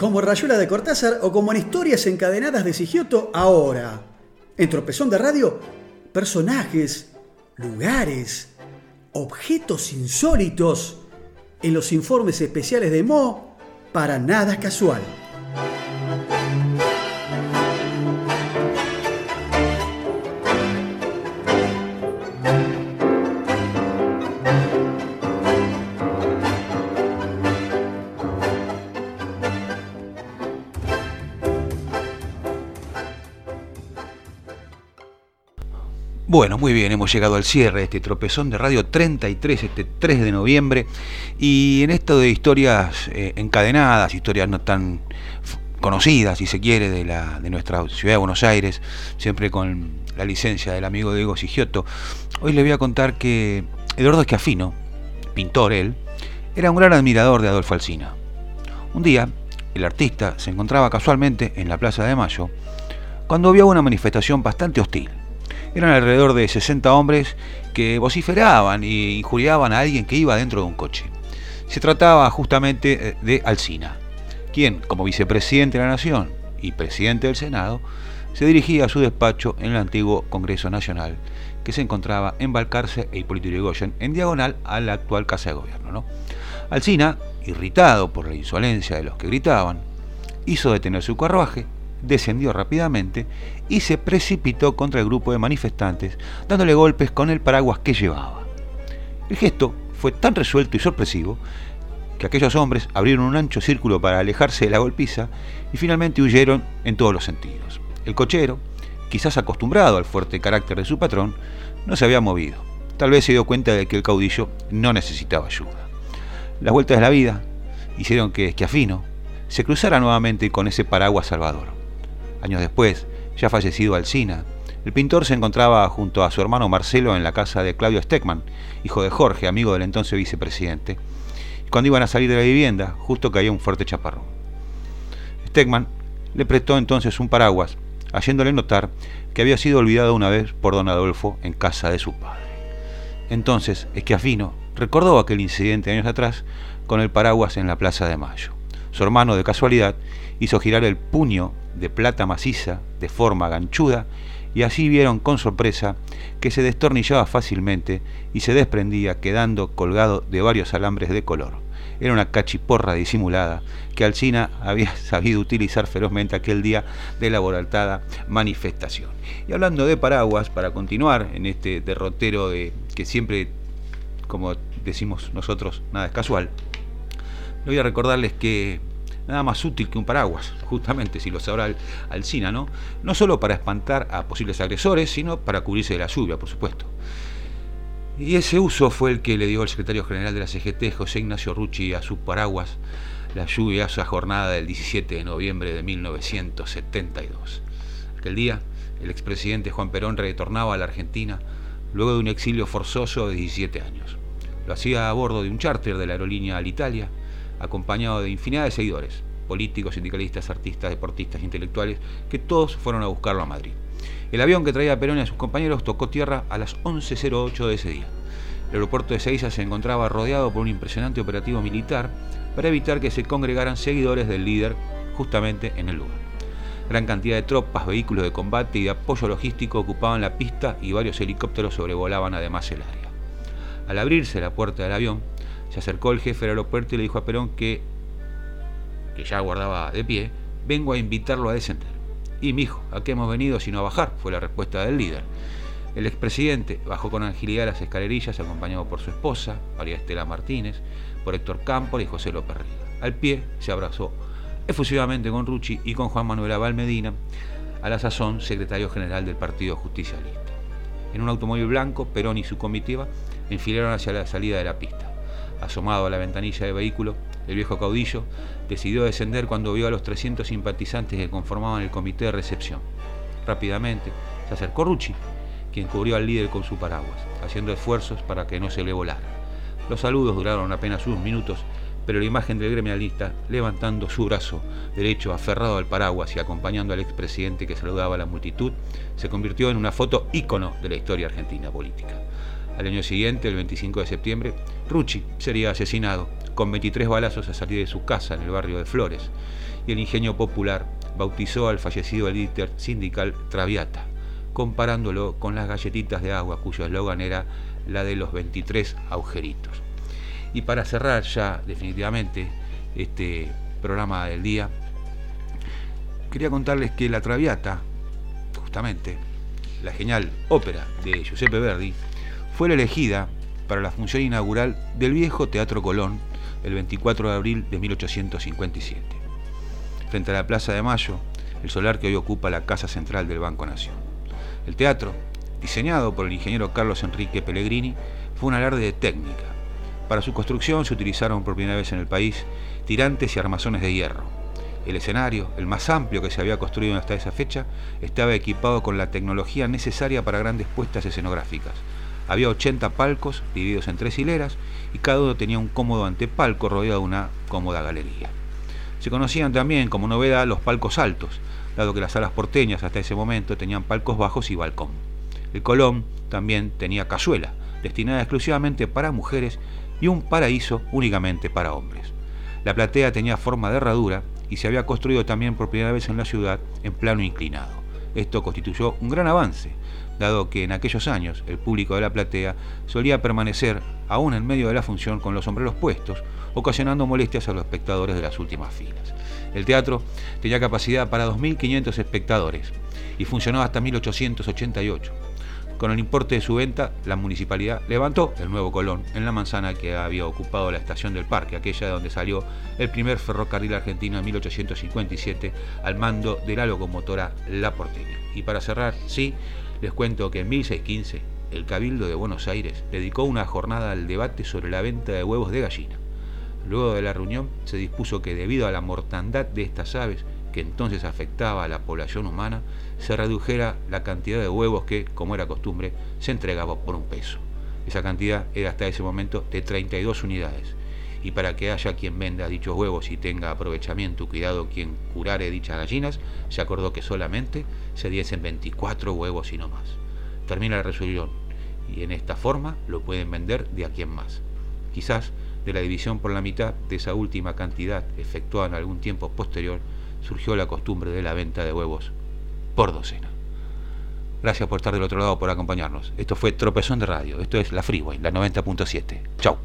como Rayuela de Cortázar o como en Historias Encadenadas de Sigioto ahora. En Tropezón de Radio, personajes, lugares, objetos insólitos. En los informes especiales de Mo, para nada casual. Bueno, muy bien, hemos llegado al cierre de este tropezón de Radio 33, este 3 de noviembre, y en esto de historias eh, encadenadas, historias no tan conocidas, si se quiere, de, la, de nuestra ciudad de Buenos Aires, siempre con la licencia del amigo Diego Sigioto, hoy le voy a contar que Eduardo Escafino, pintor él, era un gran admirador de Adolfo Alsina. Un día, el artista se encontraba casualmente en la Plaza de Mayo, cuando vio una manifestación bastante hostil eran alrededor de 60 hombres que vociferaban e injuriaban a alguien que iba dentro de un coche. Se trataba justamente eh, de Alsina, quien, como vicepresidente de la Nación y presidente del Senado, se dirigía a su despacho en el antiguo Congreso Nacional, que se encontraba en Balcarce e Hipólito Yrigoyen, en diagonal a la actual Casa de Gobierno. ¿no? Irritado por la insolencia de los que gritaban, hizo detener su carruaje descendió rápidamente y se precipitó contra el grupo de manifestantes, dándole golpes con el paraguas que llevaba. El gesto fue tan resuelto y sorpresivo que aquellos hombres abrieron un ancho círculo para alejarse de la golpiza y finalmente huyeron en todos los sentidos. El cochero, quizás acostumbrado al fuerte carácter de su patrón, no se había movido. Tal vez se dio cuenta de que el caudillo no necesitaba ayuda. Las vueltas de la vida hicieron que Esquiafino se cruzara nuevamente con ese paraguas salvador. Años después, ya fallecido Alcina, el pintor se encontraba junto a su hermano Marcelo en la casa de Claudio Steckman, hijo de Jorge, amigo del entonces vicepresidente. Cuando iban a salir de la vivienda, justo caía un fuerte chaparrón. Steckman le prestó entonces un paraguas, haciéndole notar que había sido olvidado una vez por don Adolfo en casa de su padre. Entonces, Esquiafino recordó aquel incidente años atrás con el paraguas en la Plaza de Mayo. Su hermano, de casualidad, hizo girar el puño de plata maciza de forma ganchuda y así vieron con sorpresa que se destornillaba fácilmente y se desprendía quedando colgado de varios alambres de color. Era una cachiporra disimulada que Alcina había sabido utilizar ferozmente aquel día de la laboraltada manifestación. Y hablando de paraguas, para continuar en este derrotero de que siempre, como decimos nosotros, nada es casual, voy a recordarles que nada más útil que un paraguas, justamente si lo sabrá Alcina, ¿no? No solo para espantar a posibles agresores, sino para cubrirse de la lluvia, por supuesto. Y ese uso fue el que le dio el secretario general de la CGT, José Ignacio Rucci, a su paraguas la lluviosa jornada del 17 de noviembre de 1972. Aquel día, el expresidente Juan Perón retornaba a la Argentina luego de un exilio forzoso de 17 años. Lo hacía a bordo de un charter de la aerolínea Alitalia, acompañado de infinidad de seguidores, políticos, sindicalistas, artistas, deportistas, intelectuales, que todos fueron a buscarlo a Madrid. El avión que traía Perón y a sus compañeros tocó tierra a las 11.08 de ese día. El aeropuerto de Seiza se encontraba rodeado por un impresionante operativo militar para evitar que se congregaran seguidores del líder justamente en el lugar. Gran cantidad de tropas, vehículos de combate y de apoyo logístico ocupaban la pista y varios helicópteros sobrevolaban además el área. Al abrirse la puerta del avión, se acercó el jefe del aeropuerto y le dijo a Perón que, que ya guardaba de pie, vengo a invitarlo a descender. Y mi hijo, ¿a qué hemos venido sino a bajar? Fue la respuesta del líder. El expresidente bajó con agilidad las escalerillas acompañado por su esposa, María Estela Martínez, por Héctor Campos y José López Riga. Al pie se abrazó efusivamente con Rucci y con Juan Manuel Abal Medina, a la sazón secretario general del Partido Justicialista. En un automóvil blanco, Perón y su comitiva enfilaron hacia la salida de la pista. Asomado a la ventanilla del vehículo, el viejo caudillo decidió descender cuando vio a los 300 simpatizantes que conformaban el comité de recepción. Rápidamente se acercó Rucci, quien cubrió al líder con su paraguas, haciendo esfuerzos para que no se le volara. Los saludos duraron apenas unos minutos, pero la imagen del gremialista levantando su brazo derecho aferrado al paraguas y acompañando al expresidente que saludaba a la multitud se convirtió en una foto ícono de la historia argentina política. Al año siguiente, el 25 de septiembre, Rucci sería asesinado con 23 balazos a salir de su casa en el barrio de Flores, y el ingenio popular bautizó al fallecido líder sindical Traviata, comparándolo con las galletitas de agua cuyo eslogan era la de los 23 agujeritos. Y para cerrar ya definitivamente este programa del día, quería contarles que La Traviata, justamente, la genial ópera de Giuseppe Verdi, fue la elegida para la función inaugural del viejo Teatro Colón el 24 de abril de 1857, frente a la Plaza de Mayo, el solar que hoy ocupa la Casa Central del Banco Nación. El teatro, diseñado por el ingeniero Carlos Enrique Pellegrini, fue un alarde de técnica. Para su construcción se utilizaron por primera vez en el país tirantes y armazones de hierro. El escenario, el más amplio que se había construido hasta esa fecha, estaba equipado con la tecnología necesaria para grandes puestas escenográficas. Había 80 palcos divididos en tres hileras y cada uno tenía un cómodo antepalco rodeado de una cómoda galería. Se conocían también como novedad los palcos altos, dado que las salas porteñas hasta ese momento tenían palcos bajos y balcón. El Colón también tenía cazuela, destinada exclusivamente para mujeres, y un paraíso únicamente para hombres. La platea tenía forma de herradura y se había construido también por primera vez en la ciudad en plano inclinado. Esto constituyó un gran avance, dado que en aquellos años el público de la platea solía permanecer aún en medio de la función con los sombreros puestos, ocasionando molestias a los espectadores de las últimas filas. El teatro tenía capacidad para 2.500 espectadores y funcionó hasta 1888. Con el importe de su venta, la municipalidad levantó el nuevo Colón en la manzana que había ocupado la estación del parque, aquella de donde salió el primer ferrocarril argentino en 1857 al mando de la locomotora La Porteña. Y para cerrar, sí, les cuento que en 1615 el Cabildo de Buenos Aires dedicó una jornada al debate sobre la venta de huevos de gallina. Luego de la reunión se dispuso que debido a la mortandad de estas aves, que entonces afectaba a la población humana, se redujera la cantidad de huevos que, como era costumbre, se entregaba por un peso. Esa cantidad era hasta ese momento de 32 unidades. Y para que haya quien venda dichos huevos y tenga aprovechamiento, cuidado quien curare dichas gallinas, se acordó que solamente se diesen 24 huevos y no más. Termina la resolución y en esta forma lo pueden vender de a quien más. Quizás de la división por la mitad de esa última cantidad efectuada en algún tiempo posterior, surgió la costumbre de la venta de huevos por docena. Gracias por estar del otro lado, por acompañarnos. Esto fue Tropezón de Radio. Esto es La Freeway, la 90.7. Chau.